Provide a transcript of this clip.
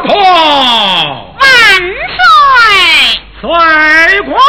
头万岁！岁国。